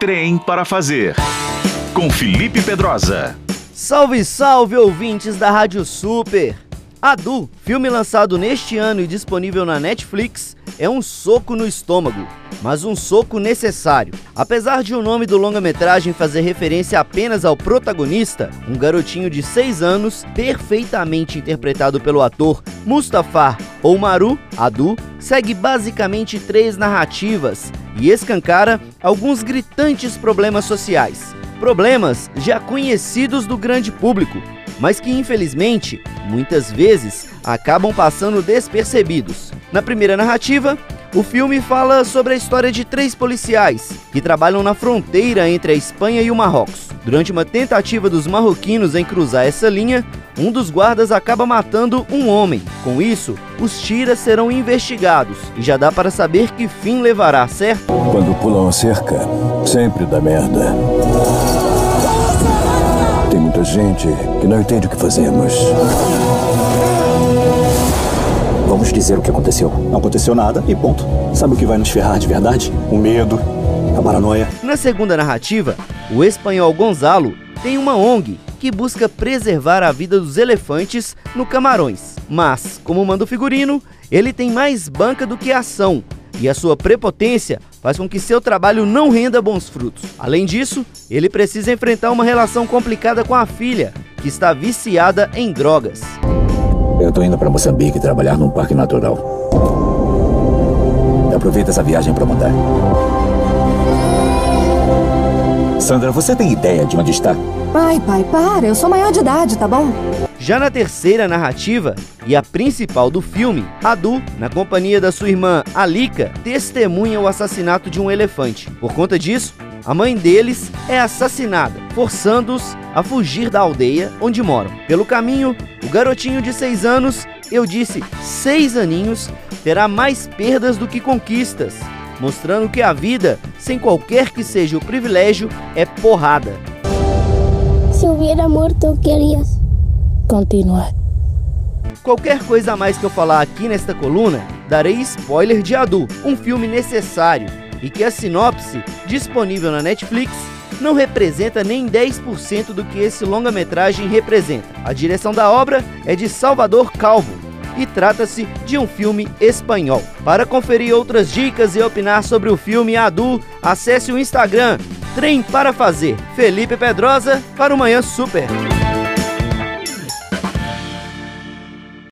Trem para Fazer, com Felipe Pedrosa. Salve, salve, ouvintes da Rádio Super! Adu, filme lançado neste ano e disponível na Netflix, é um soco no estômago, mas um soco necessário. Apesar de o nome do longa-metragem fazer referência apenas ao protagonista, um garotinho de 6 anos, perfeitamente interpretado pelo ator Mustafa Oumaru, Adu, segue basicamente três narrativas e escancara alguns gritantes problemas sociais. Problemas já conhecidos do grande público, mas que infelizmente muitas vezes acabam passando despercebidos. Na primeira narrativa, o filme fala sobre a história de três policiais que trabalham na fronteira entre a Espanha e o Marrocos. Durante uma tentativa dos marroquinos em cruzar essa linha, um dos guardas acaba matando um homem. Com isso, os tiras serão investigados e já dá para saber que fim levará, certo? Quando pulam a cerca, sempre dá merda. Tem muita gente que não entende o que fazemos. Vamos dizer o que aconteceu. Não aconteceu nada e ponto. Sabe o que vai nos ferrar de verdade? O medo, a paranoia. Na segunda narrativa, o espanhol Gonzalo tem uma ONG que busca preservar a vida dos elefantes no Camarões. Mas, como manda o figurino, ele tem mais banca do que ação e a sua prepotência faz com que seu trabalho não renda bons frutos. Além disso, ele precisa enfrentar uma relação complicada com a filha, que está viciada em drogas. Eu tô indo para Moçambique trabalhar num parque natural. Aproveita essa viagem para mandar. Sandra, você tem ideia de onde está? Pai, pai, para. Eu sou maior de idade, tá bom? Já na terceira narrativa, e a principal do filme, Adu, na companhia da sua irmã Alika, testemunha o assassinato de um elefante. Por conta disso, a mãe deles é assassinada, forçando-os a fugir da aldeia onde moram. Pelo caminho, garotinho de 6 anos, eu disse 6 aninhos, terá mais perdas do que conquistas, mostrando que a vida, sem qualquer que seja o privilégio, é porrada. Se hubiera muerto, ¿qué harías? Continuar. Qualquer coisa a mais que eu falar aqui nesta coluna, darei spoiler de Adu, um filme necessário e que a sinopse, disponível na Netflix, não representa nem 10% do que esse longa-metragem representa. A direção da obra é de Salvador Calvo e trata-se de um filme espanhol. Para conferir outras dicas e opinar sobre o filme Adu, acesse o Instagram Trem para Fazer. Felipe Pedrosa para o Manhã Super.